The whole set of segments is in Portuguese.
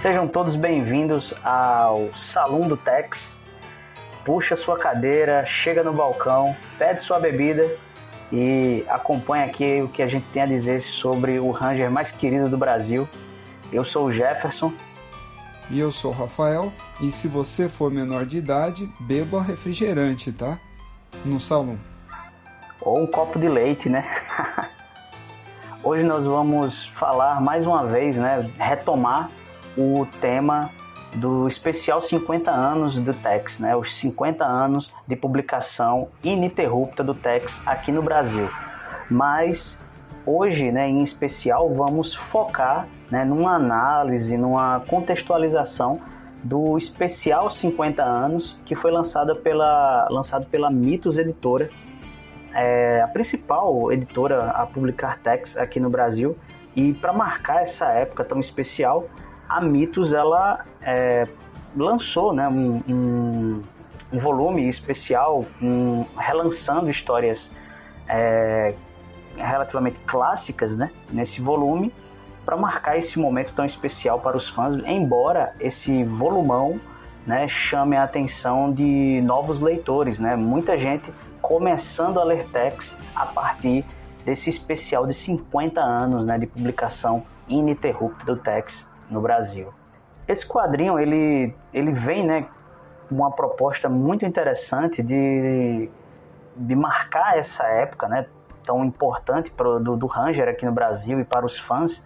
Sejam todos bem-vindos ao Salão do Tex. Puxa sua cadeira, chega no balcão, pede sua bebida e acompanha aqui o que a gente tem a dizer sobre o Ranger mais querido do Brasil. Eu sou o Jefferson. E eu sou o Rafael. E se você for menor de idade, beba refrigerante, tá? No salão. Ou um copo de leite, né? Hoje nós vamos falar mais uma vez, né? Retomar o tema do especial 50 anos do Tex, né? Os 50 anos de publicação ininterrupta do Tex aqui no Brasil. Mas hoje, né, em especial, vamos focar né, numa análise, numa contextualização do especial 50 anos que foi lançada pela, lançado pela Mitos Editora, é a principal editora a publicar Tex aqui no Brasil. E para marcar essa época tão especial, a Mitos ela é, lançou né, um, um, um, volume especial, um, relançando histórias é, relativamente clássicas né, nesse volume para marcar esse momento tão especial para os fãs, embora esse volumão né, chame a atenção de novos leitores, né? Muita gente começando a ler Tex a partir desse especial de 50 anos né, de publicação ininterrupta do Tex no Brasil. Esse quadrinho ele, ele vem né, com uma proposta muito interessante de, de marcar essa época né, tão importante pro, do, do Ranger aqui no Brasil e para os fãs,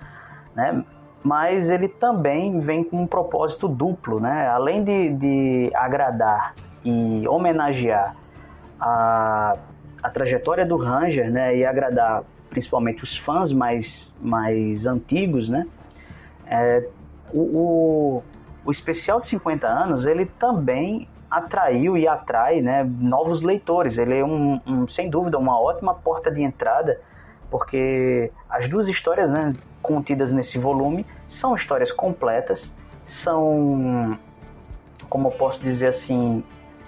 né, mas ele também vem com um propósito duplo. Né, além de, de agradar e homenagear a, a trajetória do Ranger né, e agradar principalmente os fãs mais, mais antigos, né, é, o, o, o, especial de 50 anos ele também atraiu e atrai né, novos leitores. Ele é um, um, sem dúvida uma ótima porta de entrada, porque as duas histórias né, contidas nesse volume são histórias completas, são, como eu posso dizer assim,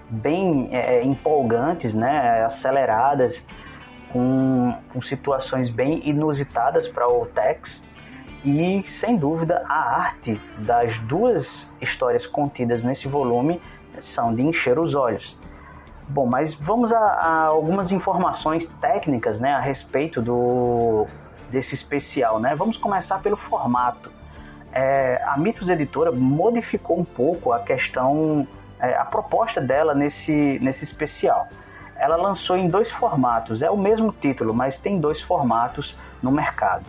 bem é, empolgantes, né, aceleradas, com, com situações bem inusitadas para o Tex e, sem dúvida, a arte das duas histórias contidas nesse volume são de encher os olhos. Bom, mas vamos a, a algumas informações técnicas né, a respeito do, desse especial. Né? Vamos começar pelo formato. É, a Mitos Editora modificou um pouco a questão, é, a proposta dela nesse, nesse especial. Ela lançou em dois formatos, é o mesmo título, mas tem dois formatos no mercado.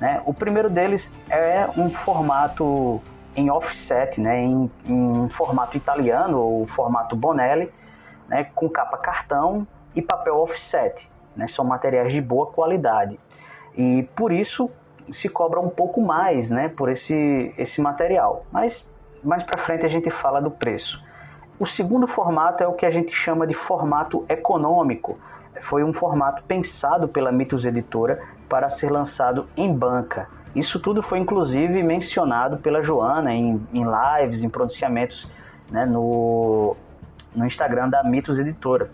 Né? O primeiro deles é um formato em offset, né? em, em formato italiano ou formato Bonelli, né? com capa cartão e papel offset. Né? São materiais de boa qualidade. E por isso se cobra um pouco mais né? por esse, esse material. Mas mais para frente a gente fala do preço. O segundo formato é o que a gente chama de formato econômico. Foi um formato pensado pela Mitos Editora para ser lançado em banca. Isso tudo foi inclusive mencionado pela Joana em, em lives, em pronunciamentos né, no, no Instagram da Mitos Editora.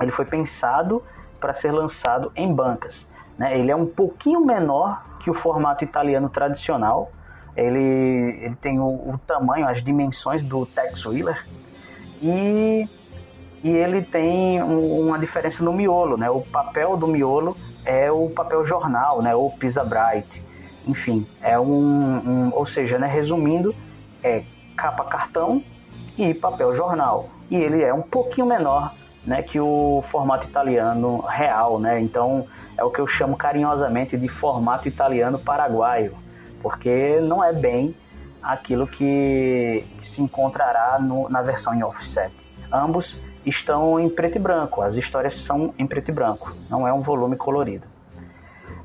Ele foi pensado para ser lançado em bancas. Né? Ele é um pouquinho menor que o formato italiano tradicional. Ele, ele tem o, o tamanho, as dimensões do Tex Wheeler. E e ele tem um, uma diferença no miolo, né? O papel do miolo é o papel jornal, né? Ou Pisa Bright, enfim, é um, um, ou seja, né? Resumindo, é capa cartão e papel jornal. E ele é um pouquinho menor, né? Que o formato italiano real, né? Então é o que eu chamo carinhosamente de formato italiano paraguaio, porque não é bem aquilo que, que se encontrará no, na versão em offset. Ambos estão em preto e branco, as histórias são em preto e branco, não é um volume colorido.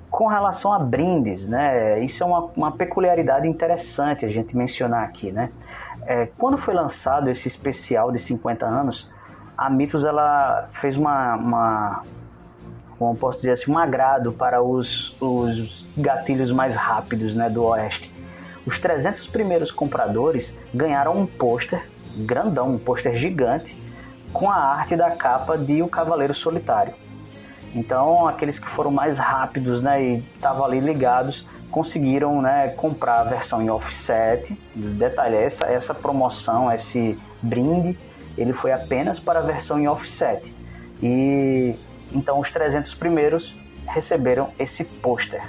Com relação a brindes, né, isso é uma, uma peculiaridade interessante a gente mencionar aqui, né? É, quando foi lançado esse especial de 50 anos, a Mitos ela fez uma, uma como posso dizer assim, um agrado para os, os gatilhos mais rápidos né, do Oeste. Os 300 primeiros compradores ganharam um pôster grandão, um pôster gigante, com a arte da capa de O Cavaleiro Solitário. Então, aqueles que foram mais rápidos né, e estavam ali ligados conseguiram né, comprar a versão em offset. Detalhe, essa, essa promoção, esse brinde, ele foi apenas para a versão em offset. E então os 300 primeiros receberam esse pôster.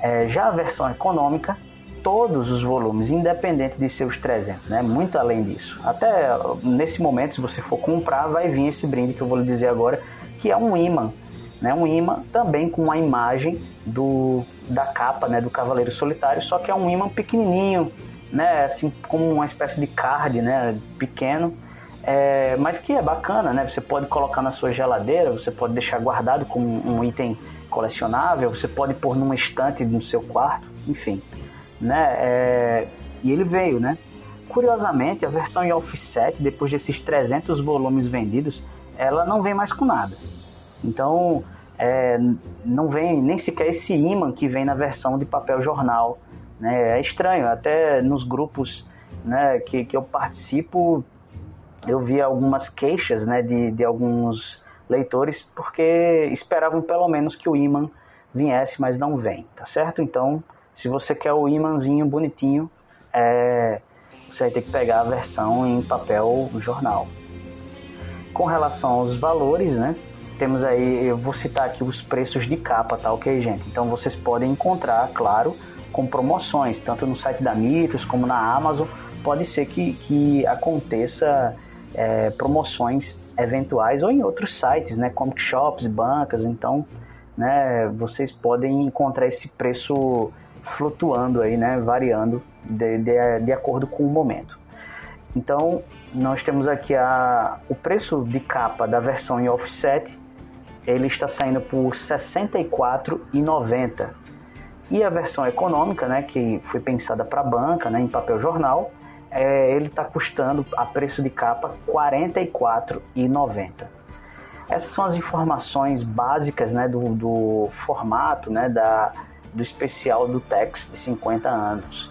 É, já a versão econômica, todos os volumes, independente de seus 300, né? muito além disso. Até nesse momento, se você for comprar, vai vir esse brinde que eu vou lhe dizer agora, que é um imã. Né? Um imã também com uma imagem do, da capa né? do Cavaleiro Solitário, só que é um imã pequenininho, né? assim como uma espécie de card né? pequeno, é, mas que é bacana, né? Você pode colocar na sua geladeira, você pode deixar guardado como um item colecionável, você pode pôr numa estante no seu quarto, enfim, né? É, e ele veio, né? Curiosamente, a versão em offset, depois desses 300 volumes vendidos, ela não vem mais com nada. Então, é, não vem nem sequer esse imã que vem na versão de papel jornal. Né? É estranho, até nos grupos né, que, que eu participo, eu vi algumas queixas né, de, de alguns leitores porque esperavam pelo menos que o imã viesse, mas não vem, tá certo? Então, se você quer o imãzinho bonitinho, é, você vai ter que pegar a versão em papel jornal. Com relação aos valores, né? Temos aí, eu vou citar aqui os preços de capa, tá ok, gente? Então vocês podem encontrar, claro, com promoções, tanto no site da Mitos como na Amazon. Pode ser que, que aconteça é, promoções eventuais ou em outros sites, né, comic shops, bancas, então, né, vocês podem encontrar esse preço flutuando aí, né, variando de, de, de acordo com o momento. Então, nós temos aqui a, o preço de capa da versão em offset, ele está saindo por R$ 64,90. E a versão econômica, né, que foi pensada para banca, né, em papel jornal, é, ele está custando a preço de capa R$ 44,90. Essas são as informações básicas né, do, do formato né, da, do especial do Tex de 50 anos.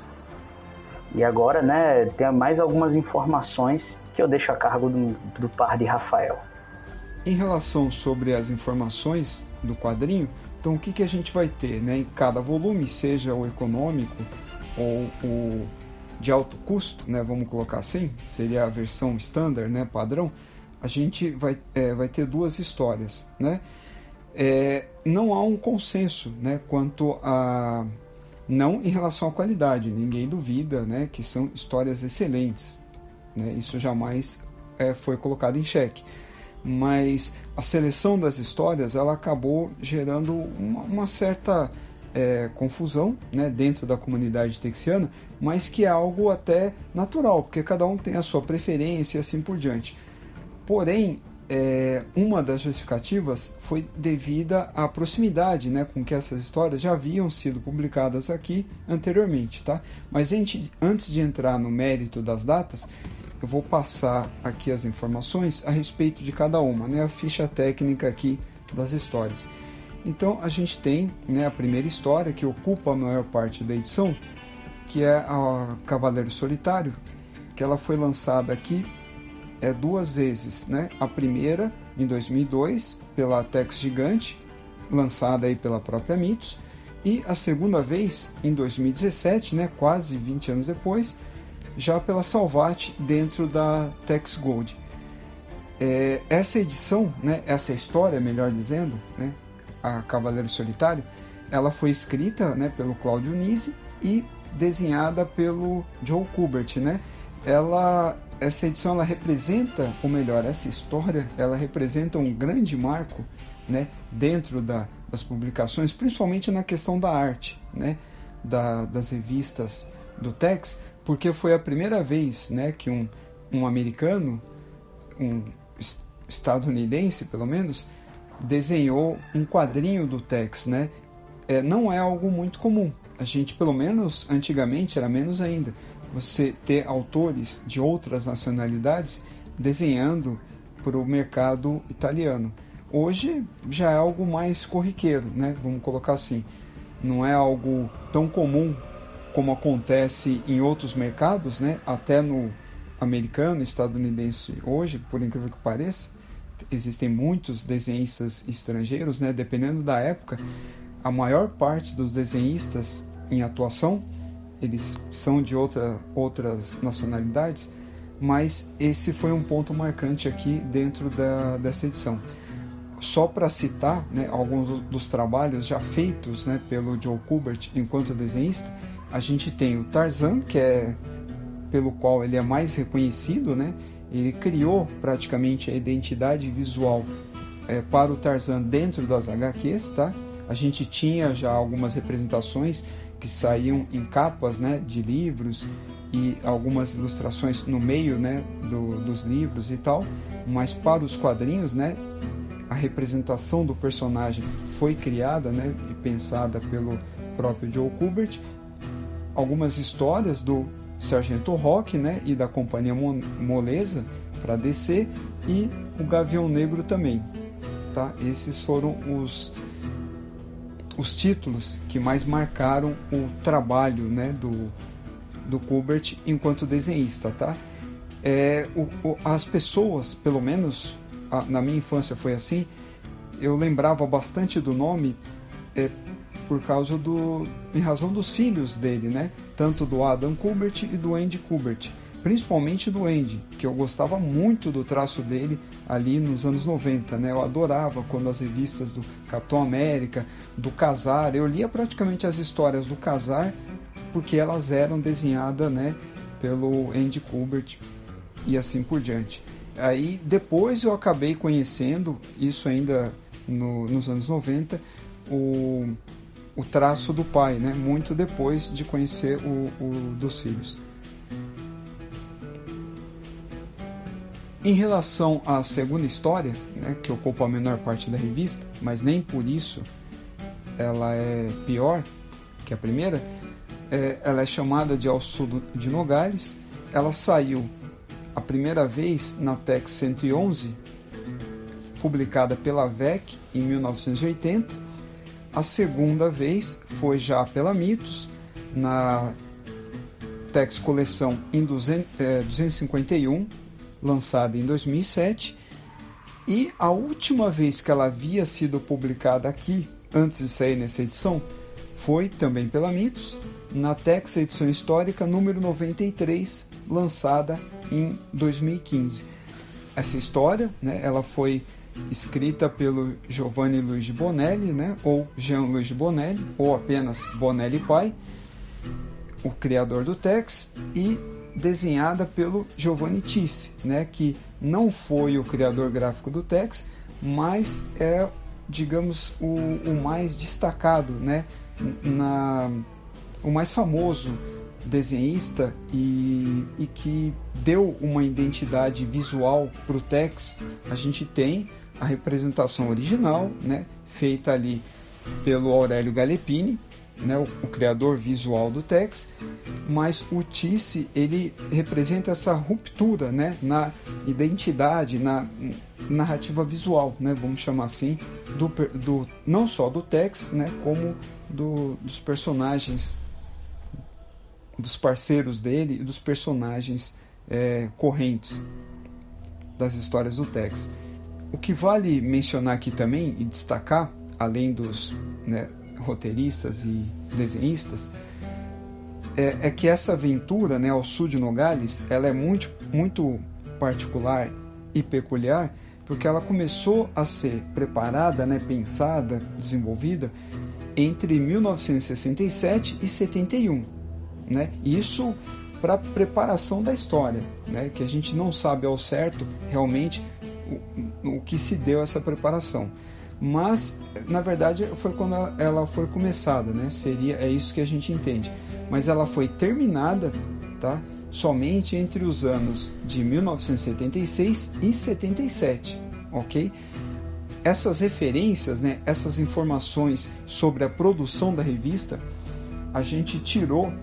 E agora né, tem mais algumas informações que eu deixo a cargo do, do par de Rafael. Em relação sobre as informações do quadrinho, então o que, que a gente vai ter né, em cada volume, seja o econômico ou o de alto custo, né, vamos colocar assim, seria a versão standard, né, padrão, a gente vai, é, vai ter duas histórias, né? É, não há um consenso, né, quanto a não em relação à qualidade, ninguém duvida, né, que são histórias excelentes, né? Isso jamais é, foi colocado em xeque, mas a seleção das histórias ela acabou gerando uma, uma certa é, confusão né, dentro da comunidade texiana, mas que é algo até natural, porque cada um tem a sua preferência e assim por diante. Porém, é, uma das justificativas foi devida à proximidade né, com que essas histórias já haviam sido publicadas aqui anteriormente. Tá? Mas gente, antes de entrar no mérito das datas, eu vou passar aqui as informações a respeito de cada uma, né, a ficha técnica aqui das histórias. Então a gente tem né, a primeira história que ocupa a maior parte da edição, que é a Cavaleiro Solitário, que ela foi lançada aqui é, duas vezes. Né? A primeira em 2002 pela Tex Gigante, lançada aí pela própria Mitos, e a segunda vez em 2017, né, quase 20 anos depois, já pela Salvat dentro da Tex Gold. É, essa edição, né, essa história, melhor dizendo, né, a Cavaleiro Solitário, ela foi escrita né, pelo Claudio Nisi e desenhada pelo Joe Kubert, né? Ela, essa edição ela representa, ou melhor, essa história, ela representa um grande marco, né, dentro da, das publicações, principalmente na questão da arte, né, da, das revistas do Tex, porque foi a primeira vez, né, que um, um americano, um estadunidense, pelo menos, desenhou um quadrinho do Tex, né? É, não é algo muito comum. A gente, pelo menos antigamente, era menos ainda. Você ter autores de outras nacionalidades desenhando para o mercado italiano. Hoje já é algo mais corriqueiro, né? Vamos colocar assim. Não é algo tão comum como acontece em outros mercados, né? Até no americano, estadunidense hoje, por incrível que pareça existem muitos desenhistas estrangeiros, né? Dependendo da época, a maior parte dos desenhistas em atuação, eles são de outra, outras nacionalidades, mas esse foi um ponto marcante aqui dentro da, dessa edição. Só para citar né, alguns dos trabalhos já feitos né, pelo Joe Kubert enquanto desenhista, a gente tem o Tarzan, que é pelo qual ele é mais reconhecido, né? Ele criou praticamente a identidade visual é, para o Tarzan dentro das HQs, tá? A gente tinha já algumas representações que saíam em capas, né, de livros e algumas ilustrações no meio, né, do, dos livros e tal. Mas para os quadrinhos, né, a representação do personagem foi criada, né, e pensada pelo próprio Joe Kubert. Algumas histórias do Sargento Rock, né, e da Companhia Moleza para DC e o Gavião Negro também, tá? Esses foram os os títulos que mais marcaram o trabalho, né, do do Kubert enquanto desenhista, tá? É, o, o, as pessoas, pelo menos a, na minha infância foi assim, eu lembrava bastante do nome é, por causa do em razão dos filhos dele, né? Tanto do Adam Kubert e do Andy Kubert, principalmente do Andy, que eu gostava muito do traço dele ali nos anos 90, né? Eu adorava quando as revistas do Capitão América, do Casar, eu lia praticamente as histórias do Casar porque elas eram desenhadas, né, pelo Andy Kubert e assim por diante. Aí depois eu acabei conhecendo isso ainda no, nos anos 90, o o traço do pai, né? muito depois de conhecer o, o dos filhos. Em relação à segunda história, né, que ocupa a menor parte da revista, mas nem por isso ela é pior que a primeira, é, ela é chamada de Ao Sul de Nogales. Ela saiu a primeira vez na Tex 111, publicada pela VEC em 1980 a segunda vez foi já pela Mitos, na Tex Coleção em 200, é, 251, lançada em 2007. E a última vez que ela havia sido publicada aqui, antes de sair nessa edição, foi também pela Mitos, na Tex Edição Histórica número 93, lançada em 2015. Essa história, né, ela foi escrita pelo Giovanni Luigi Bonelli, né, ou Jean Luigi Bonelli, ou apenas Bonelli pai, o criador do Tex, e desenhada pelo Giovanni Tisse, né, que não foi o criador gráfico do Tex, mas é, digamos, o, o mais destacado, né, na, o mais famoso desenhista e, e que deu uma identidade visual para o Tex, a gente tem a representação original, né, feita ali pelo Aurélio Galepini, né, o, o, criador visual do Tex, mas o Tisse ele representa essa ruptura, né, na identidade, na narrativa visual, né, vamos chamar assim, do, do não só do Tex, né, como do, dos personagens, dos parceiros dele e dos personagens é, correntes das histórias do Tex. O que vale mencionar aqui também e destacar, além dos né, roteiristas e desenhistas, é, é, que essa aventura né, ao sul de Nogales ela é muito, muito particular e peculiar porque ela começou a ser preparada, né, pensada, desenvolvida entre 1967 e 71. Né? Isso para preparação da história, né? que a gente não sabe ao certo realmente o, o que se deu essa preparação. Mas, na verdade, foi quando ela foi começada, né? Seria, é isso que a gente entende. Mas ela foi terminada, tá? Somente entre os anos de 1976 e 77, ok? Essas referências, né? Essas informações sobre a produção da revista, a gente tirou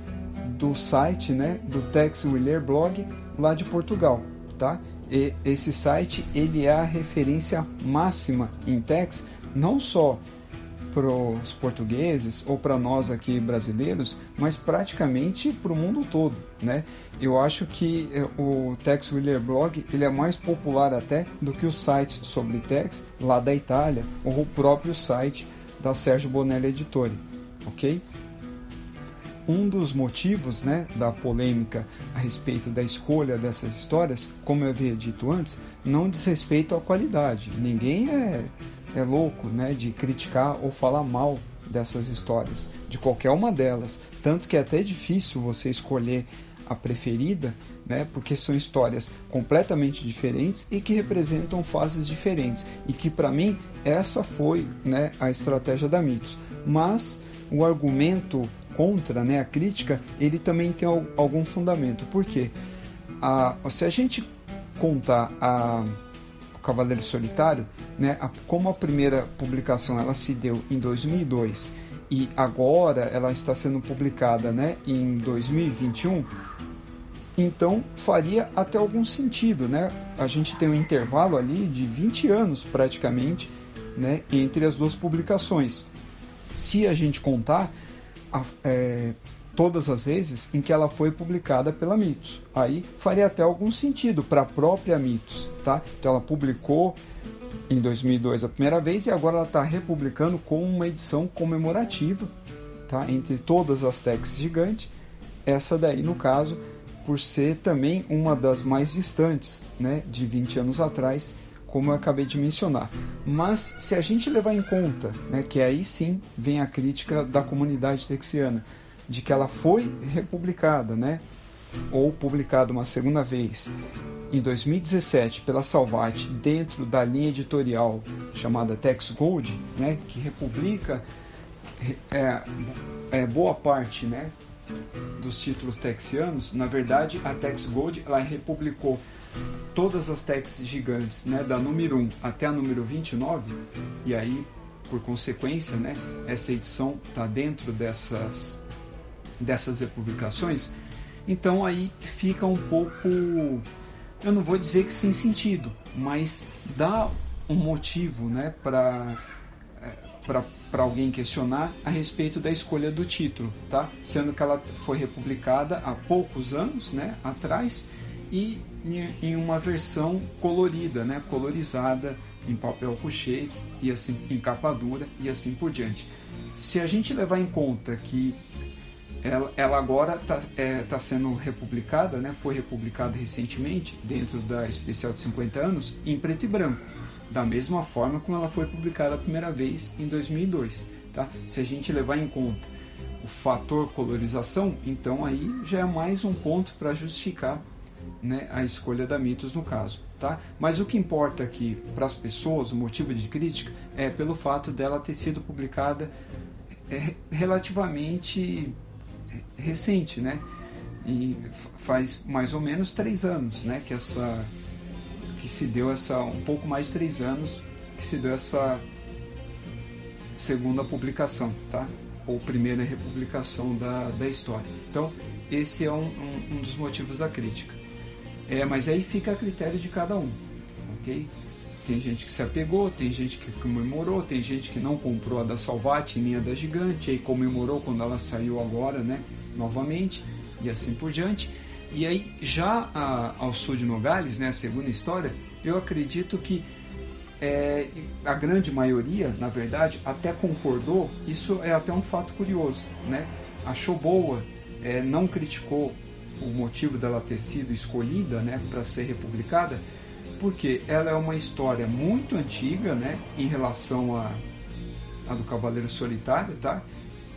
do site, né? Do Tex Willer Blog lá de Portugal, tá? E esse site ele é a referência máxima em Tex, não só para os portugueses ou para nós aqui brasileiros, mas praticamente para o mundo todo, né? Eu acho que é, o Tex Willer Blog ele é mais popular até do que os sites sobre Tex lá da Itália ou o próprio site da Sérgio Bonelli Editore, ok? Um dos motivos né, da polêmica a respeito da escolha dessas histórias, como eu havia dito antes, não diz respeito à qualidade. Ninguém é, é louco né, de criticar ou falar mal dessas histórias, de qualquer uma delas. Tanto que é até difícil você escolher a preferida, né, porque são histórias completamente diferentes e que representam fases diferentes. E que, para mim, essa foi né, a estratégia da Mitos. Mas o argumento contra né, a crítica, ele também tem algum fundamento. Por quê? A, se a gente contar a o Cavaleiro Solitário, né, a, como a primeira publicação ela se deu em 2002 e agora ela está sendo publicada né, em 2021, então faria até algum sentido, né? A gente tem um intervalo ali de 20 anos praticamente, né, entre as duas publicações. Se a gente contar é, todas as vezes em que ela foi publicada pela Mitos, aí faria até algum sentido para a própria Mitos, tá? Então ela publicou em 2002 a primeira vez e agora ela está republicando com uma edição comemorativa, tá? Entre todas as techs gigantes, essa daí no caso por ser também uma das mais distantes, né, de 20 anos atrás, como eu acabei de mencionar. Mas se a gente levar em conta, né, que aí sim vem a crítica da comunidade texiana, de que ela foi republicada, né, ou publicada uma segunda vez em 2017 pela Salvat dentro da linha editorial chamada Tex Gold, né, que republica é, é, boa parte né, dos títulos texianos, na verdade a Tex Gold ela republicou todas as Tex gigantes, né, da número 1 até a número 29, e aí por consequência, né, essa edição está dentro dessas dessas republicações. Então aí fica um pouco, eu não vou dizer que sem sentido, mas dá um motivo, né, para é, para para alguém questionar a respeito da escolha do título, tá? Sendo que ela foi republicada há poucos anos, né, atrás, e em uma versão colorida, né, colorizada em papel couché e assim em capa dura e assim por diante. Se a gente levar em conta que ela, ela agora está é, tá sendo republicada, né, foi republicada recentemente dentro da especial de 50 anos em preto e branco da mesma forma como ela foi publicada a primeira vez em 2002. Tá? Se a gente levar em conta o fator colorização, então aí já é mais um ponto para justificar né, a escolha da Mitos no caso. Tá? Mas o que importa aqui para as pessoas, o motivo de crítica, é pelo fato dela ter sido publicada é, relativamente recente, né? E faz mais ou menos três anos, né, que essa que se deu essa um pouco mais de três anos que se deu essa segunda publicação, tá? Ou primeira republicação da, da história. Então esse é um, um, um dos motivos da crítica. É, mas aí fica a critério de cada um, ok? Tem gente que se apegou, tem gente que comemorou, tem gente que não comprou a da Salvati nem a da Gigante, aí comemorou quando ela saiu agora, né? Novamente, e assim por diante. E aí, já a, ao sul de Nogales, né, a segunda história, eu acredito que é, a grande maioria, na verdade, até concordou. Isso é até um fato curioso, né? Achou boa, é, não criticou o motivo dela ter sido escolhida, né, para ser republicada, porque ela é uma história muito antiga, né, em relação a, a do Cavaleiro Solitário, tá?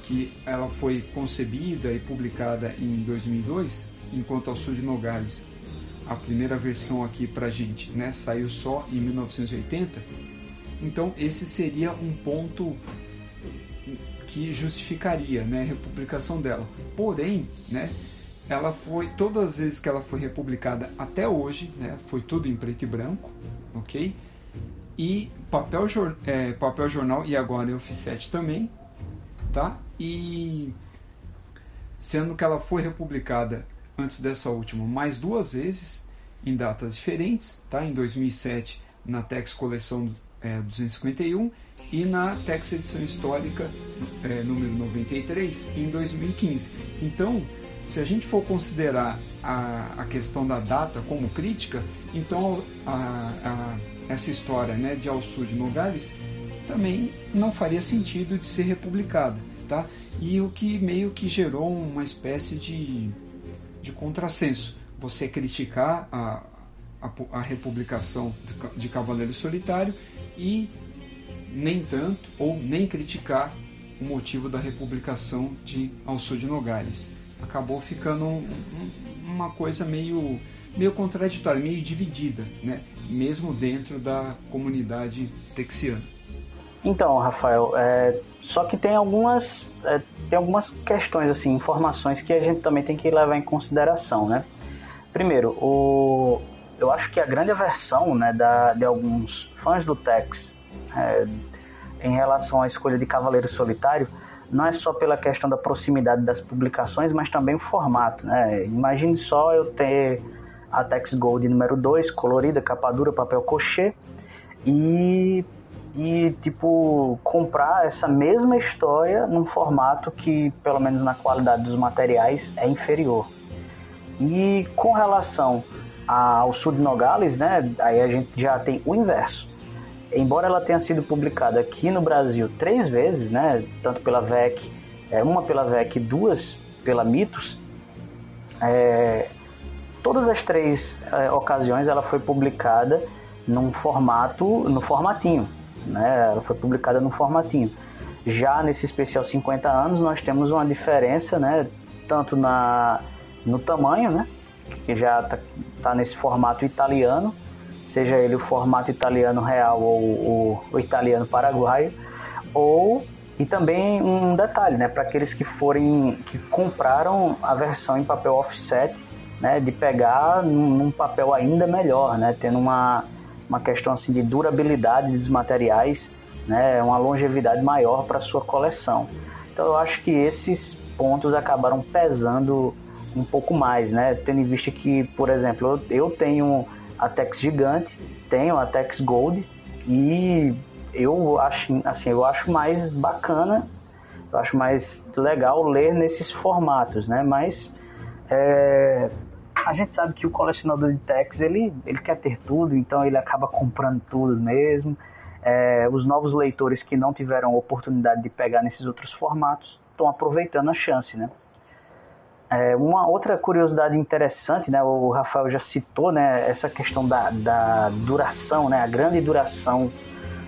Que ela foi concebida e publicada em 2002 enquanto ao sul de Nogales a primeira versão aqui para gente né, saiu só em 1980, então esse seria um ponto que justificaria né, a republicação dela. Porém, né, ela foi todas as vezes que ela foi republicada até hoje, né, foi tudo em preto e branco, ok? E papel, é, papel jornal e agora em offset também, tá? E sendo que ela foi republicada antes dessa última mais duas vezes, em datas diferentes, tá? em 2007 na Tex Coleção é, 251 e na Tex Edição Histórica é, número 93 em 2015. Então, se a gente for considerar a, a questão da data como crítica, então a, a, essa história né, de Al Sul de Nogales também não faria sentido de ser republicada. tá? E o que meio que gerou uma espécie de, de contrassenso. Você criticar a, a, a republicação de, Cavaleiro Solitário e nem tanto ou nem criticar o motivo da republicação de Alço de Nogales. Acabou ficando um, um, uma coisa meio, meio contraditória, meio dividida, né? mesmo dentro da comunidade texiana. Então, Rafael, é, só que tem algumas, é, tem algumas questões, assim, informações que a gente também tem que levar em consideração, né? Primeiro, o, eu acho que a grande aversão né, da, de alguns fãs do Tex é, em relação à escolha de Cavaleiro Solitário não é só pela questão da proximidade das publicações, mas também o formato. Né? Imagine só eu ter a Tex Gold número 2, colorida, capa dura, papel cochê, e, e tipo comprar essa mesma história num formato que, pelo menos na qualidade dos materiais, é inferior. E com relação ao Sud Nogales, né, aí a gente já tem o inverso embora ela tenha sido publicada aqui no Brasil três vezes, né, tanto pela VEC, é, uma pela VEC e duas pela Mitos, é, todas as três é, ocasiões ela foi publicada num formato, no formatinho, né, ela foi publicada no formatinho. Já nesse especial 50 anos nós temos uma diferença, né, tanto na, no tamanho, né, que já está tá nesse formato italiano, seja ele o formato italiano real ou o, italiano paraguaio, ou e também um detalhe, né, para aqueles que forem que compraram a versão em papel offset, né, de pegar num, num papel ainda melhor, né, tendo uma uma questão assim de durabilidade dos materiais, né, uma longevidade maior para sua coleção. Então eu acho que esses pontos acabaram pesando um pouco mais, né, tendo em vista que, por exemplo, eu, eu tenho a Tex gigante, tenho a Tex Gold e eu acho assim, eu acho mais bacana, eu acho mais legal ler nesses formatos, né? Mas é, a gente sabe que o colecionador de Tex ele, ele quer ter tudo, então ele acaba comprando tudo mesmo. É, os novos leitores que não tiveram oportunidade de pegar nesses outros formatos estão aproveitando a chance, né? É, uma outra curiosidade interessante, né, o Rafael já citou, né, essa questão da, da duração, né, a grande duração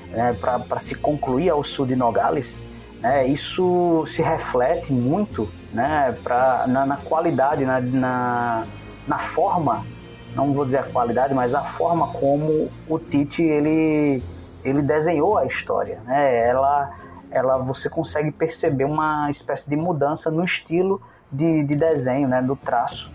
né, para se concluir ao sul de Nogales, né, isso se reflete muito né, pra, na, na qualidade, na, na, na, forma, não vou dizer a qualidade, mas a forma como o Tite ele, ele desenhou a história. Né, ela, ela, você consegue perceber uma espécie de mudança no estilo de, de desenho, né, do traço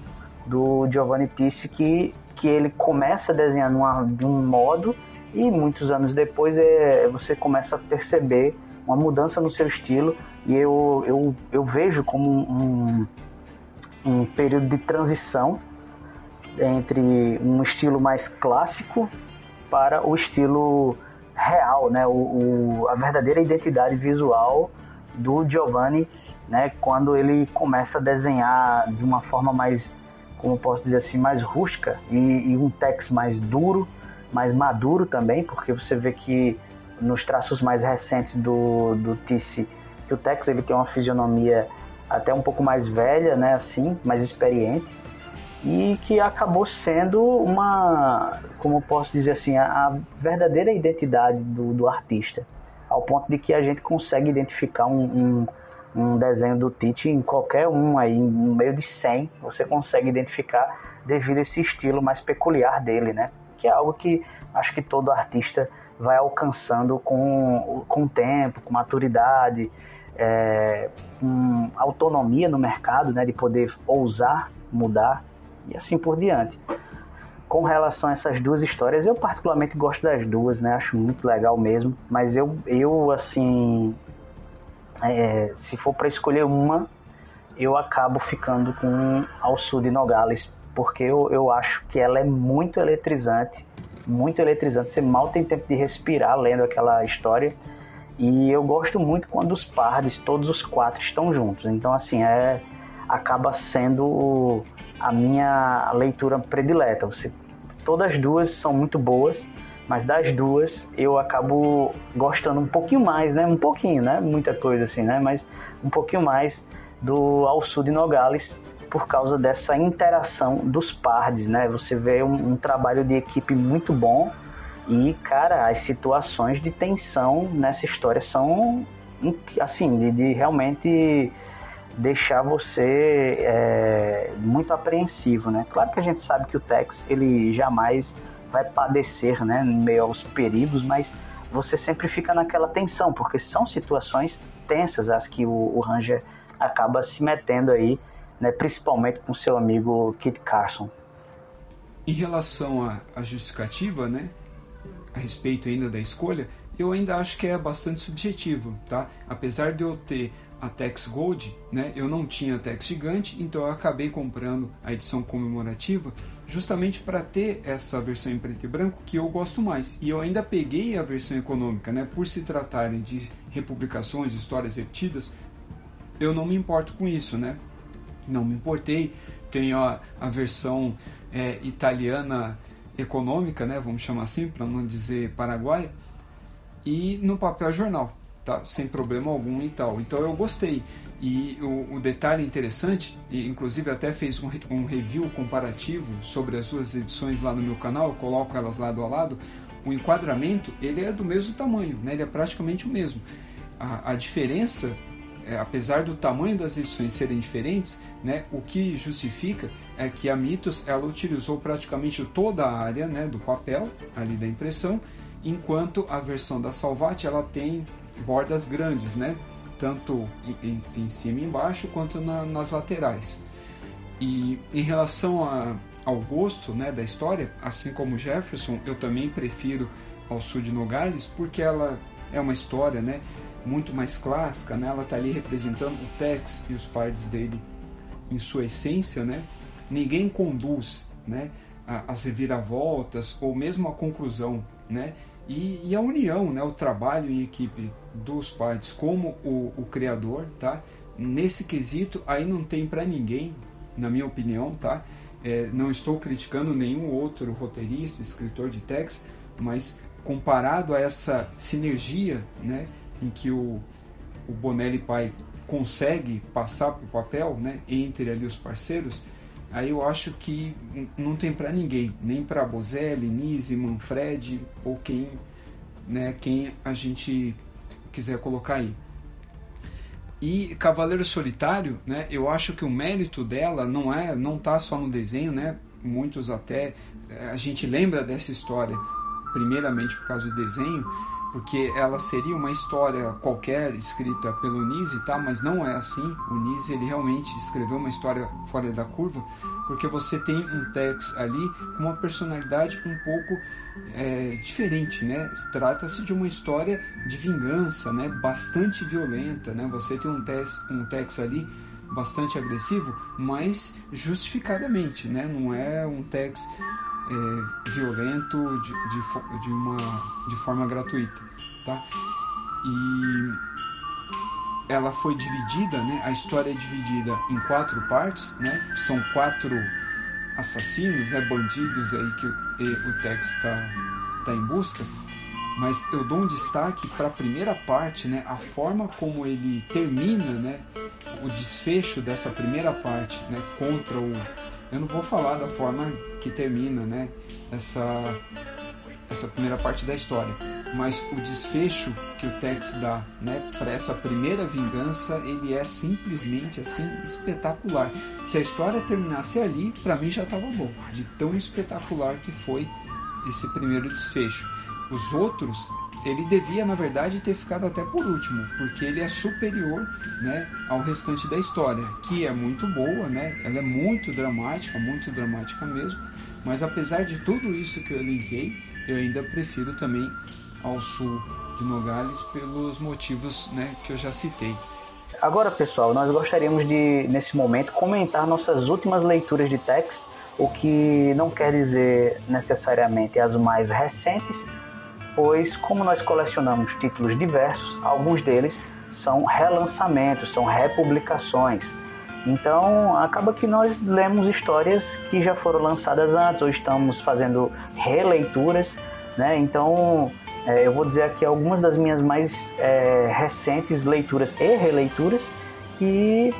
do Giovanni Tissi, que, que ele começa a desenhar de um modo e muitos anos depois é, você começa a perceber uma mudança no seu estilo e eu, eu, eu vejo como um, um período de transição entre um estilo mais clássico para o estilo real, né? o, o a verdadeira identidade visual do Giovanni né? Quando ele começa a desenhar de uma forma mais, como posso dizer assim, mais rústica e, e um text mais duro, mais maduro também, porque você vê que nos traços mais recentes do, do Tice, que o Tex ele tem uma fisionomia até um pouco mais velha, né, assim, mais experiente, e que acabou sendo uma, como posso dizer assim, a, a verdadeira identidade do, do, artista, ao ponto de que a gente consegue identificar um, um, um desenho do Tite em qualquer um aí, no meio de 100, você consegue identificar devido a esse estilo mais peculiar dele, né? Que é algo que acho que todo artista vai alcançando com, com tempo, com maturidade, é, com autonomia no mercado, né? De poder ousar mudar e assim por diante. Com relação a essas duas histórias, eu particularmente gosto das duas, né? Acho muito legal mesmo, mas eu, eu assim, é, se for para escolher uma, eu acabo ficando com Ao Sul de Nogales, porque eu, eu acho que ela é muito eletrizante, muito eletrizante. Você mal tem tempo de respirar lendo aquela história. E eu gosto muito quando os pardes, todos os quatro, estão juntos. Então, assim, é acaba sendo a minha leitura predileta. Você, todas as duas são muito boas, mas das duas eu acabo gostando um pouquinho mais, né? Um pouquinho, né? Muita coisa assim, né? Mas um pouquinho mais do Ao Sul de Nogales por causa dessa interação dos pardes, né? Você vê um, um trabalho de equipe muito bom e, cara, as situações de tensão nessa história são, assim, de, de realmente deixar você é, muito apreensivo, né? Claro que a gente sabe que o Tex, ele jamais vai padecer, né, em meio aos perigos, mas você sempre fica naquela tensão, porque são situações tensas as que o, o Ranger acaba se metendo aí, né, principalmente com seu amigo Kit Carson. Em relação à justificativa, né, a respeito ainda da escolha, eu ainda acho que é bastante subjetivo, tá? Apesar de eu ter a Tex Gold, né? Eu não tinha a Tex Gigante, então eu acabei comprando a edição comemorativa justamente para ter essa versão em preto e branco que eu gosto mais. E eu ainda peguei a versão econômica, né? Por se tratarem de republicações, histórias repetidas, eu não me importo com isso, né? Não me importei. Tenho a, a versão é, italiana econômica, né? Vamos chamar assim, para não dizer paraguaia. E no papel jornal tá, sem problema algum e tal. Então eu gostei. E o, o detalhe interessante, e inclusive até fez um, um, review comparativo sobre as duas edições lá no meu canal, eu coloco elas lado a lado. O enquadramento ele é do mesmo tamanho, né? ele é praticamente o mesmo. A, a diferença, é, apesar do tamanho das edições serem diferentes, né, o que justifica é que a Mitos ela utilizou praticamente toda a área né, do papel ali da impressão, enquanto a versão da Salvat ela tem bordas grandes, né? Tanto em, em cima e embaixo quanto na, nas laterais. E em relação a, ao gosto né, da história, assim como Jefferson, eu também prefiro ao sul de Nogales porque ela é uma história né, muito mais clássica, né? ela está ali representando o Tex e os partes dele em sua essência. Né? Ninguém conduz né, as reviravoltas ou mesmo a conclusão. Né? E, e, a união, né, o trabalho em equipe dos partes como o, o criador, tá? Nesse quesito aí não tem para ninguém, na minha opinião, tá? É, não estou criticando nenhum outro roteirista, escritor de text, mas comparado a essa sinergia, né, em que o, o Bonelli pai consegue passar para o papel, né, entre ali os parceiros, aí eu acho que não tem para ninguém, nem para Bozelli, Nise, Manfred ou quem, né, quem a gente quiser colocar aí. E Cavaleiro Solitário, né, eu acho que o mérito dela não é, não tá só no desenho, né? Muitos até eh, a gente lembra dessa história primeiramente por causa do desenho, porque ela seria uma história qualquer escrita pelo Nise, tá? Mas não é assim. O Nise ele realmente escreveu uma história fora da curva, porque você tem um Tex ali com uma personalidade um pouco é, diferente, né? Trata-se de uma história de vingança, né? Bastante violenta, né? Você tem um Tex, um Tex ali bastante agressivo, mas justificadamente, né? Não é um Tex é, violento de, de, de, uma, de forma gratuita, tá? E ela foi dividida, né? A história é dividida em quatro partes, né? São quatro assassinos, né? Bandidos aí que o, Tex está tá em busca. Mas eu dou um destaque para a primeira parte, né? A forma como ele termina, né? O desfecho dessa primeira parte, né? Contra o eu não vou falar da forma que termina, né? Essa, essa primeira parte da história, mas o desfecho que o Tex dá, né? Para essa primeira vingança, ele é simplesmente assim espetacular. Se a história terminasse ali, para mim já estava bom, de tão espetacular que foi esse primeiro desfecho. Os outros ele devia, na verdade, ter ficado até por último, porque ele é superior né, ao restante da história, que é muito boa, né? ela é muito dramática, muito dramática mesmo, mas apesar de tudo isso que eu elenquei, eu ainda prefiro também ao sul de Nogales pelos motivos né, que eu já citei. Agora, pessoal, nós gostaríamos de, nesse momento, comentar nossas últimas leituras de Tex, o que não quer dizer necessariamente as mais recentes, pois, como nós colecionamos títulos diversos, alguns deles são relançamentos, são republicações. Então, acaba que nós lemos histórias que já foram lançadas antes ou estamos fazendo releituras né? Então é, eu vou dizer aqui algumas das minhas mais é, recentes leituras e releituras e,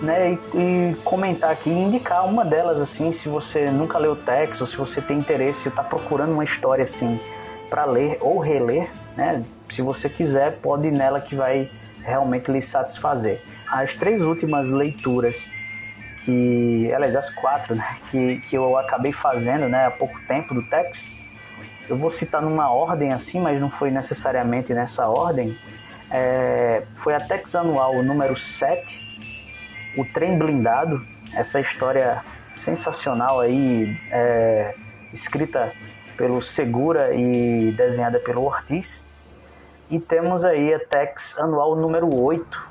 né, e, e, comentar aqui indicar uma delas assim, se você nunca leu o texto, se você tem interesse, está procurando uma história assim para ler ou reler, né? Se você quiser, pode ir nela que vai realmente lhe satisfazer. As três últimas leituras que, aliás, as quatro, né, que, que eu acabei fazendo, né, há pouco tempo do Tex, eu vou citar numa ordem assim, mas não foi necessariamente nessa ordem. É, foi a Tex Anual número 7, O Trem Blindado, essa história sensacional aí, é, escrita pelo Segura e desenhada pelo Ortiz. E temos aí a Tex Anual número 8,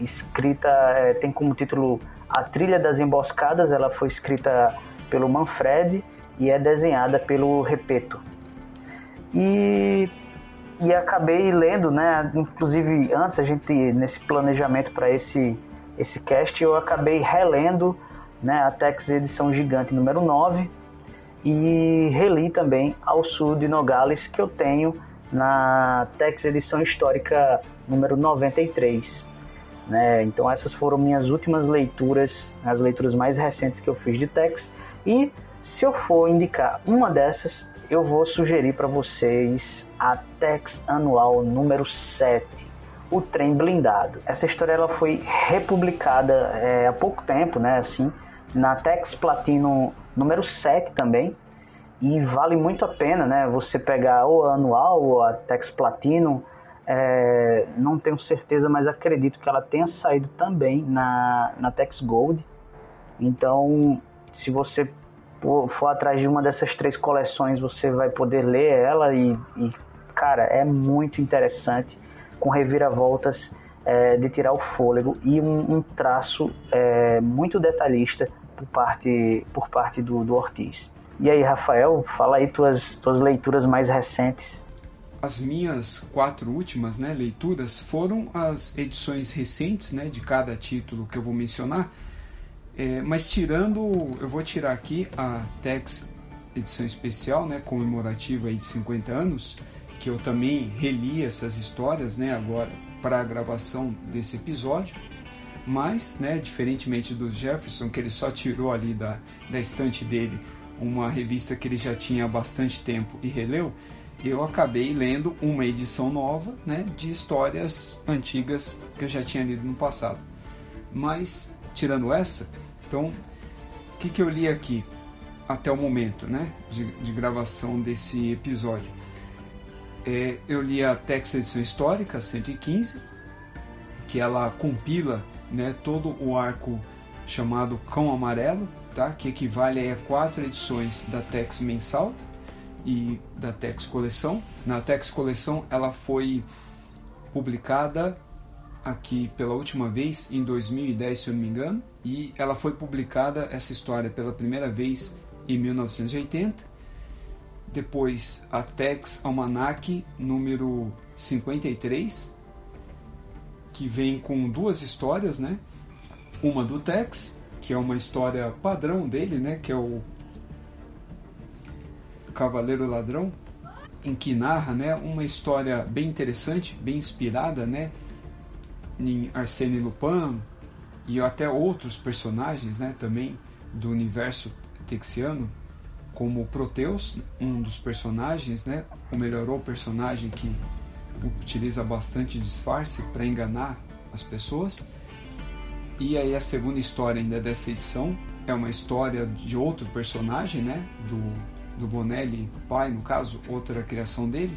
escrita, é, tem como título A Trilha das Emboscadas, ela foi escrita pelo Manfred e é desenhada pelo Repeto. E, e acabei lendo, né, inclusive antes a gente, nesse planejamento para esse, esse cast, eu acabei relendo né, a Tex Edição Gigante número 9, e reli também Ao Sul de Nogales, que eu tenho na Tex Edição Histórica número 93. Né? Então essas foram minhas últimas leituras, as leituras mais recentes que eu fiz de Tex. E se eu for indicar uma dessas, eu vou sugerir para vocês a Tex Anual número 7, O Trem Blindado. Essa história ela foi republicada é, há pouco tempo, né, assim, na Tex Platino número 7 também. E vale muito a pena, né? Você pegar o anual ou a Tex Platinum. É, não tenho certeza, mas acredito que ela tenha saído também na, na Tex Gold. Então, se você for atrás de uma dessas três coleções, você vai poder ler ela e, e cara, é muito interessante, com reviravoltas é, de tirar o fôlego e um, um traço é, muito detalhista por parte, por parte do, do Ortiz. E aí, Rafael, fala aí tuas, tuas leituras mais recentes. As minhas quatro últimas né, leituras foram as edições recentes né, de cada título que eu vou mencionar, é, mas tirando, eu vou tirar aqui a Tex edição especial, né, comemorativa aí de 50 anos, que eu também reli essas histórias, né, agora para a gravação desse episódio. Mas, né, diferentemente do Jefferson, que ele só tirou ali da, da estante dele uma revista que ele já tinha há bastante tempo e releu, eu acabei lendo uma edição nova né, de histórias antigas que eu já tinha lido no passado. Mas, tirando essa, então, o que, que eu li aqui até o momento né, de, de gravação desse episódio? É, eu li a Tex Edição Histórica 115, que ela compila né, todo o arco chamado Cão Amarelo, tá? que equivale a quatro edições da Tex mensal e da Tex Coleção. Na Tex Coleção ela foi publicada aqui pela última vez em 2010, se eu não me engano, e ela foi publicada essa história pela primeira vez em 1980. Depois a Tex Almanac número 53, que vem com duas histórias, né? Uma do Tex, que é uma história padrão dele, né? Que é o Cavaleiro Ladrão, em que narra, né? Uma história bem interessante, bem inspirada, né? Em Arsène Lupin e até outros personagens, né? Também do universo texiano, como Proteus, um dos personagens, né? O melhorou personagem que utiliza bastante disfarce para enganar as pessoas. E aí a segunda história ainda dessa edição é uma história de outro personagem, né? Do, do Bonelli pai, no caso, outra criação dele,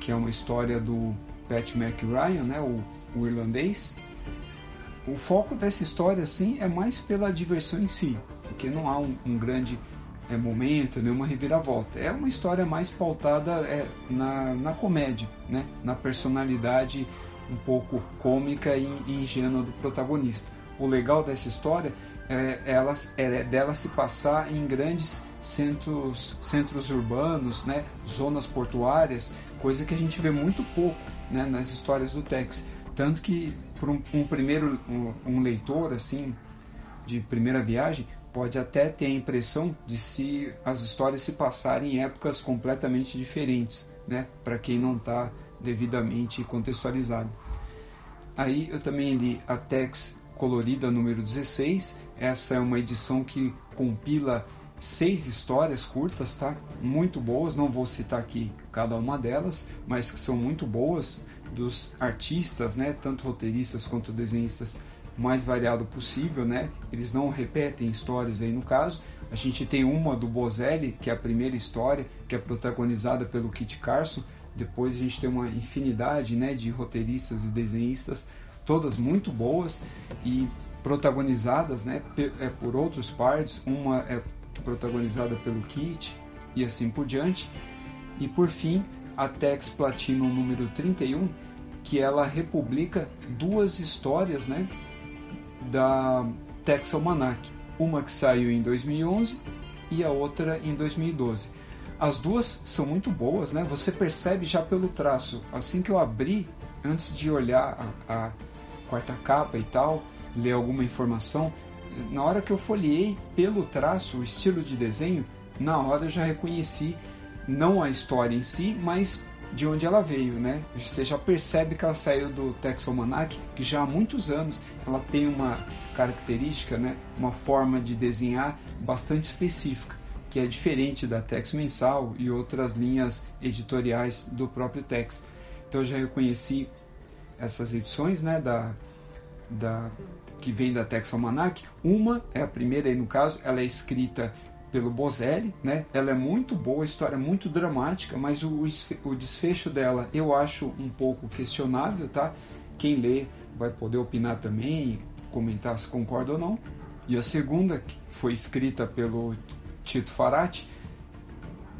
que é uma história do Pat McRyan, né? O, o irlandês. O foco dessa história, assim, é mais pela diversão em si, porque não há um, um grande é, momento, nenhuma reviravolta. É uma história mais pautada é, na, na comédia, né? na personalidade um pouco cômica e, e ingênua do protagonista. O legal dessa história é, ela, é dela se passar em grandes centros, centros urbanos, né? zonas portuárias, coisa que a gente vê muito pouco né? nas histórias do Tex. Tanto que para um, um, primeiro um, um leitor assim de primeira viagem pode até ter a impressão de se as histórias se passarem em épocas completamente diferentes, né? Para quem não está devidamente contextualizado. Aí eu também li a Tex colorida número 16. Essa é uma edição que compila seis histórias curtas, tá? Muito boas, não vou citar aqui cada uma delas, mas que são muito boas dos artistas, né? Tanto roteiristas quanto desenhistas mais variado possível, né? Eles não repetem histórias aí no caso. A gente tem uma do Bozelli, que é a primeira história, que é protagonizada pelo Kit Carson. Depois a gente tem uma infinidade, né, de roteiristas e desenhistas, todas muito boas e protagonizadas, né, é por outros pares. Uma é protagonizada pelo Kit e assim por diante. E por fim, a Tex Platinum número 31, que ela republica duas histórias, né, da Tex Almanac, uma que saiu em 2011 e a outra em 2012. As duas são muito boas, né? Você percebe já pelo traço. Assim que eu abri, antes de olhar a, a quarta capa e tal, ler alguma informação, na hora que eu folhei pelo traço, o estilo de desenho, na hora eu já reconheci não a história em si, mas de onde ela veio, né? Você já percebe que ela saiu do Tex Almanac, que já há muitos anos ela tem uma característica, né? Uma forma de desenhar bastante específica, que é diferente da Tex Mensal e outras linhas editoriais do próprio Tex. Então eu já reconheci essas edições, né? Da, da que vem da Tex Almanac. Uma é a primeira aí no caso, ela é escrita pelo Bozelli, né? Ela é muito boa, a história é muito dramática, mas o, o desfecho dela eu acho um pouco questionável, tá? Quem lê vai poder opinar também, comentar se concorda ou não. E a segunda, que foi escrita pelo Tito Farati,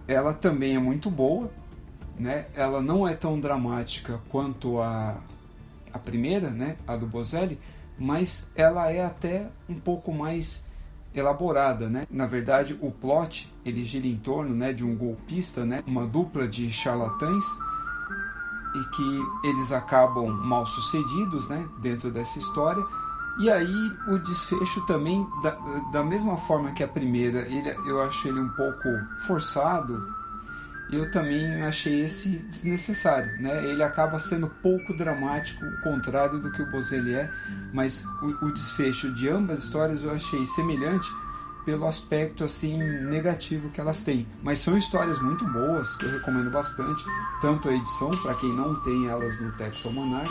ela também é muito boa, né? Ela não é tão dramática quanto a, a primeira, né? A do Bozelli, mas ela é até um pouco mais elaborada, né? Na verdade, o plot ele gira em torno, né, de um golpista, né, uma dupla de charlatães e que eles acabam mal sucedidos, né, dentro dessa história. E aí o desfecho também da, da mesma forma que a primeira, ele, eu acho ele um pouco forçado, eu também achei esse desnecessário. Né? Ele acaba sendo pouco dramático, o contrário do que o Bozelli é, mas o, o, desfecho de ambas histórias eu achei semelhante pelo aspecto assim negativo que elas têm. Mas são histórias muito boas que eu recomendo bastante, tanto a edição para quem não tem elas no Tex Almanac,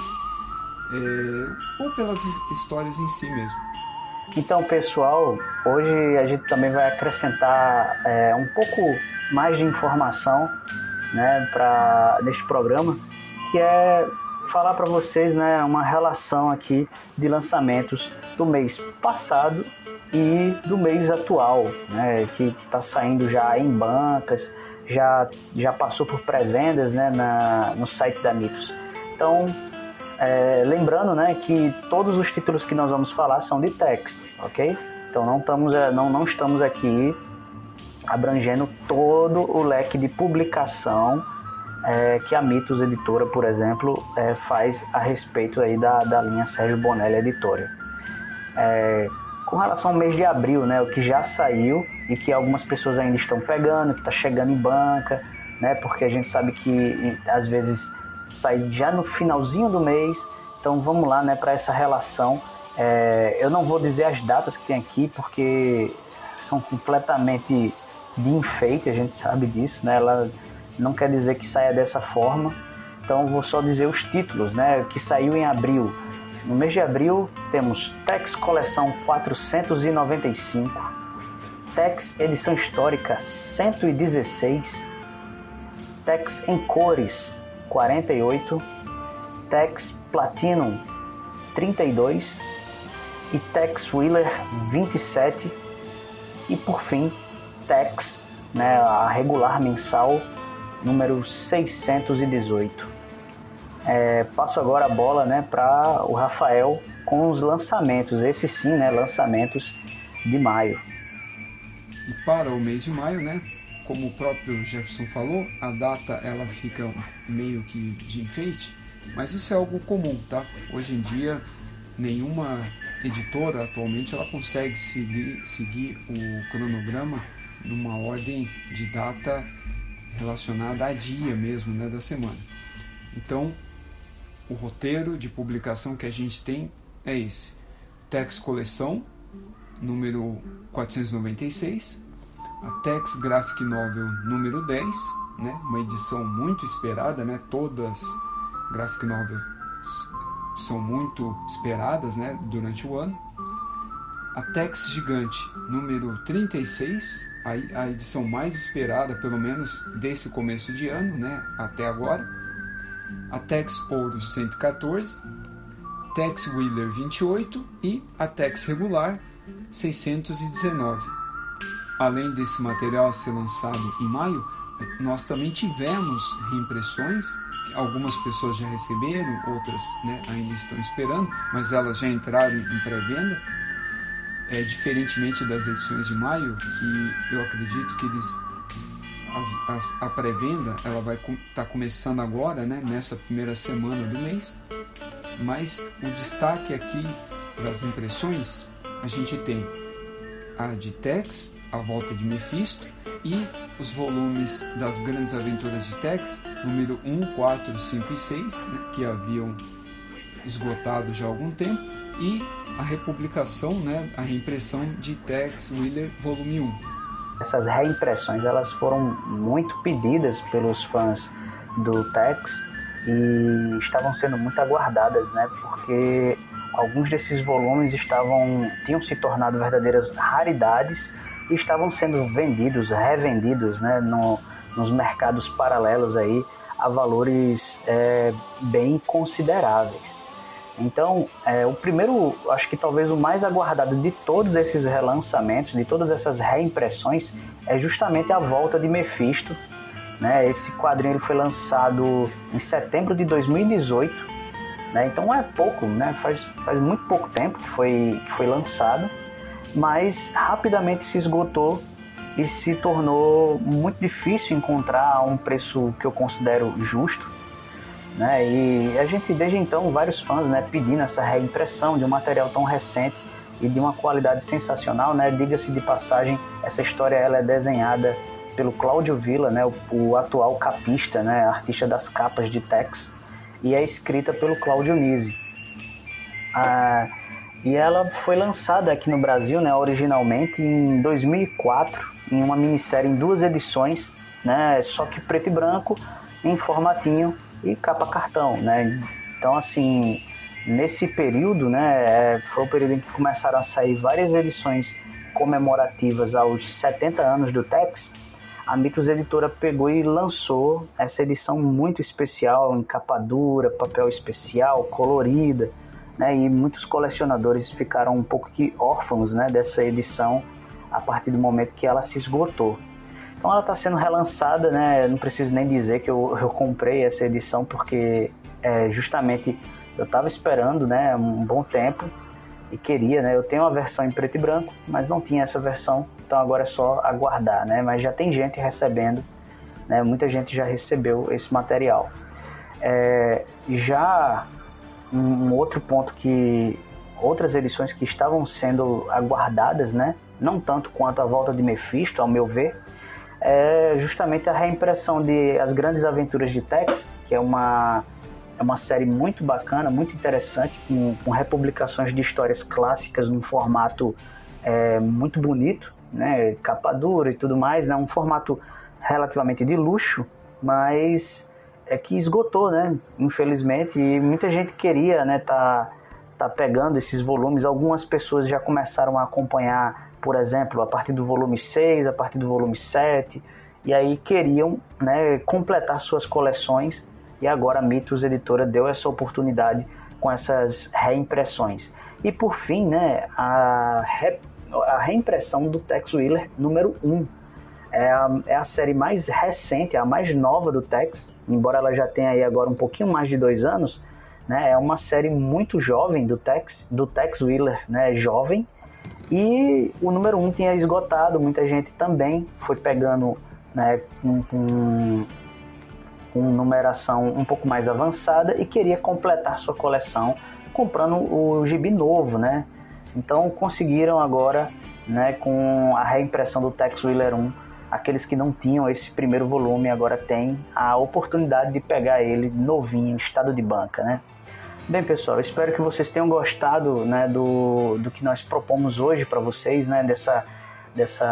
é, ou pelas histórias em si mesmo. Então, pessoal, hoje a gente também vai acrescentar é, um pouco mais de informação né, para neste programa, que é falar para vocês né, uma relação aqui de lançamentos do mês passado e do mês atual, né, que está saindo já em bancas, já, já passou por pré-vendas né, no site da Mitos. Então, é, lembrando né, que todos os títulos que nós vamos falar são de Tex, ok? Então não estamos, é, não, não estamos aqui abrangendo todo o leque de publicação é, que a Mitos Editora, por exemplo, é, faz a respeito aí da, da linha Sérgio Bonelli Editora. É, com relação ao mês de abril, né, o que já saiu e que algumas pessoas ainda estão pegando, que está chegando em banca, né, porque a gente sabe que às vezes sai já no finalzinho do mês. Então vamos lá né, para essa relação. É, eu não vou dizer as datas que tem aqui, porque são completamente de enfeite, a gente sabe disso, né? Ela não quer dizer que saia dessa forma. Então vou só dizer os títulos, né? Que saiu em abril. No mês de abril temos Tex Coleção 495, Tex Edição Histórica 116, Tex em Cores 48, Tex Platinum 32 e Tex Wheeler 27 e por fim Tex, né, a regular mensal número 618. É, passo agora a bola né, para o Rafael com os lançamentos, esses sim, né, lançamentos de maio. E para o mês de maio, né, como o próprio Jefferson falou, a data ela fica meio que de enfeite, mas isso é algo comum, tá? Hoje em dia, nenhuma editora atualmente ela consegue seguir, seguir o cronograma numa ordem de data relacionada a dia mesmo, né, da semana. Então, o roteiro de publicação que a gente tem é esse: Tex Coleção, número 496, a Tex Graphic Novel número 10, né, uma edição muito esperada, né, todas graphic novels são muito esperadas né, durante o ano. A Tex Gigante número 36, a, a edição mais esperada, pelo menos desse começo de ano, né, até agora. A Tex Ouro 114, Tex Wheeler 28 e a Tex Regular 619. Além desse material a ser lançado em maio, nós também tivemos reimpressões, algumas pessoas já receberam, outras né, ainda estão esperando, mas elas já entraram em pré-venda. É, diferentemente das edições de maio, que eu acredito que eles as, as, a pré-venda ela vai estar tá começando agora, né, nessa primeira semana do mês. Mas o destaque aqui para as impressões, a gente tem a de Tex, a volta de Mephisto e os volumes das Grandes Aventuras de Tex, número 1, 4, 5 e 6, né, que haviam esgotado já há algum tempo, e a republicação, né, a reimpressão de Tex Wheeler volume 1. Essas reimpressões elas foram muito pedidas pelos fãs do Tex e estavam sendo muito aguardadas, né? Porque alguns desses volumes estavam tinham se tornado verdadeiras raridades estavam sendo vendidos, revendidos né, no, nos mercados paralelos aí a valores é, bem consideráveis. Então, é, o primeiro, acho que talvez o mais aguardado de todos esses relançamentos, de todas essas reimpressões, é justamente a volta de Mephisto. Né? Esse quadrinho ele foi lançado em setembro de 2018, né? então é pouco, né? faz, faz muito pouco tempo que foi, que foi lançado mas rapidamente se esgotou e se tornou muito difícil encontrar um preço que eu considero justo. Né? E a gente, desde então, vários fãs né, pedindo essa reimpressão de um material tão recente e de uma qualidade sensacional. Né? Diga-se de passagem, essa história ela é desenhada pelo Cláudio Villa, né, o, o, atual capista, né, artista das capas de Tex, e é escrita pelo Cláudio Nise. Ah, e ela foi lançada aqui no Brasil, né, originalmente em 2004, em uma minissérie em duas edições, né, só que preto e branco, em formatinho e capa cartão, né? Então, assim, nesse período, né, é, foi o período em que começaram a sair várias edições comemorativas aos 70 anos do Tex. A Mitos Editora pegou e lançou essa edição muito especial, em capa dura, papel especial, colorida, né, e muitos colecionadores ficaram um pouco que órfãos né, dessa edição a partir do momento que ela se esgotou. Então ela está sendo relançada, né? Não preciso nem dizer que eu, eu comprei essa edição porque é, justamente eu estava esperando, né, um bom tempo e queria, né? Eu tenho uma versão em preto e branco, mas não tinha essa versão, então agora é só aguardar, né? Mas já tem gente recebendo, né? Muita gente já recebeu esse material. É, já um, outro ponto que outras edições que estavam sendo aguardadas, né? Não tanto quanto a volta de Mephisto, ao meu ver, é justamente a reimpressão de As Grandes Aventuras de Tex, que é uma é uma série muito bacana, muito interessante, com, com republicações de histórias clássicas num formato é, muito bonito, né? Capa dura e tudo mais, né? Um formato relativamente de luxo, mas é que esgotou, né? Infelizmente, e muita gente queria, né, tá, tá pegando esses volumes. Algumas pessoas já começaram a acompanhar, por exemplo, a partir do volume 6, a partir do volume 7, e aí queriam, né, completar suas coleções. E agora a Mitos Editora deu essa oportunidade com essas reimpressões. E por fim, né, a, re, a reimpressão do Tex Wheeler número 1, é a, é a série mais recente, a mais nova do Tex, embora ela já tenha aí agora um pouquinho mais de dois anos, né? É uma série muito jovem do Tex, do Tex Wheeler, né? Jovem. E o número um tinha esgotado, muita gente também foi pegando, né? Com, com numeração um pouco mais avançada e queria completar sua coleção comprando o gibi novo, né? Então conseguiram agora, né, com a reimpressão do Tex Wheeler 1, aqueles que não tinham esse primeiro volume agora têm a oportunidade de pegar ele novinho, estado de banca, né? Bem, pessoal, espero que vocês tenham gostado né, do, do que nós propomos hoje para vocês, né, dessa, dessa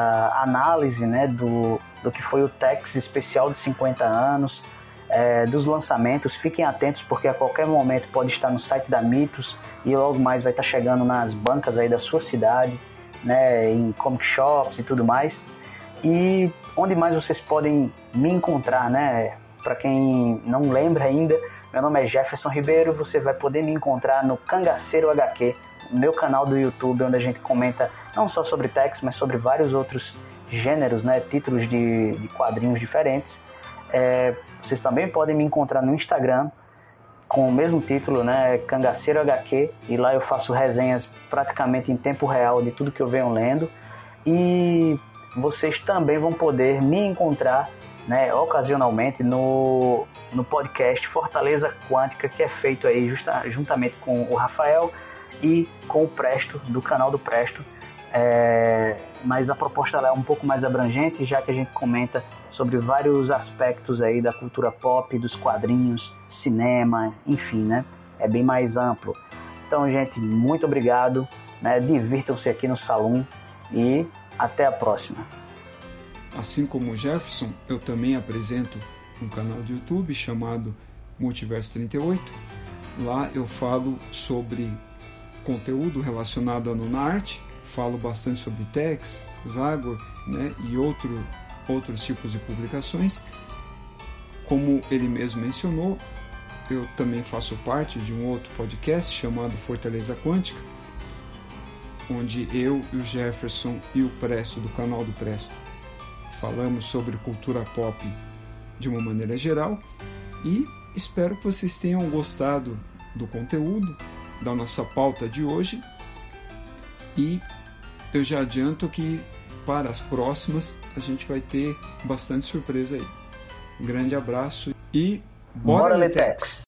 análise né, do, do que foi o Tex especial de 50 anos, é, dos lançamentos. Fiquem atentos porque a qualquer momento pode estar no site da Mitos e logo mais vai estar chegando nas bancas aí da sua cidade, né, em comic shops e tudo mais. E onde mais vocês podem me encontrar, né? Para quem não lembra ainda, meu nome é Jefferson Ribeiro, você vai poder me encontrar no Cangaceiro HQ, meu canal do YouTube, onde a gente comenta não só sobre Tex, mas sobre vários outros gêneros, né, títulos de, de quadrinhos diferentes. É, vocês também podem me encontrar no Instagram com o mesmo título, né, Cangaceiro HQ, e lá eu faço resenhas praticamente em tempo real de tudo que eu venho lendo. E vocês também vão poder me encontrar né, ocasionalmente no, no podcast Fortaleza Quântica, que é feito aí justa, juntamente com o Rafael e com o Presto, do canal do Presto. É, mas a proposta é um pouco mais abrangente, já que a gente comenta sobre vários aspectos aí da cultura pop, dos quadrinhos, cinema, enfim, né? É bem mais amplo. Então, gente, muito obrigado. Né? Divirtam-se aqui no salão e até a próxima. Assim como Jefferson, eu também apresento um canal de YouTube chamado Multiverso 38. Lá eu falo sobre conteúdo relacionado à Nunart, falo bastante sobre Tex, Zagor né, e outro, outros tipos de publicações. Como ele mesmo mencionou, eu também faço parte de um outro podcast chamado Fortaleza Quântica, onde eu e o Jefferson e o Presto do canal do Presto falamos sobre cultura pop de uma maneira geral e espero que vocês tenham gostado do conteúdo da nossa pauta de hoje e eu já adianto que para as próximas a gente vai ter bastante surpresa aí. Um grande abraço e bora, bora Letex!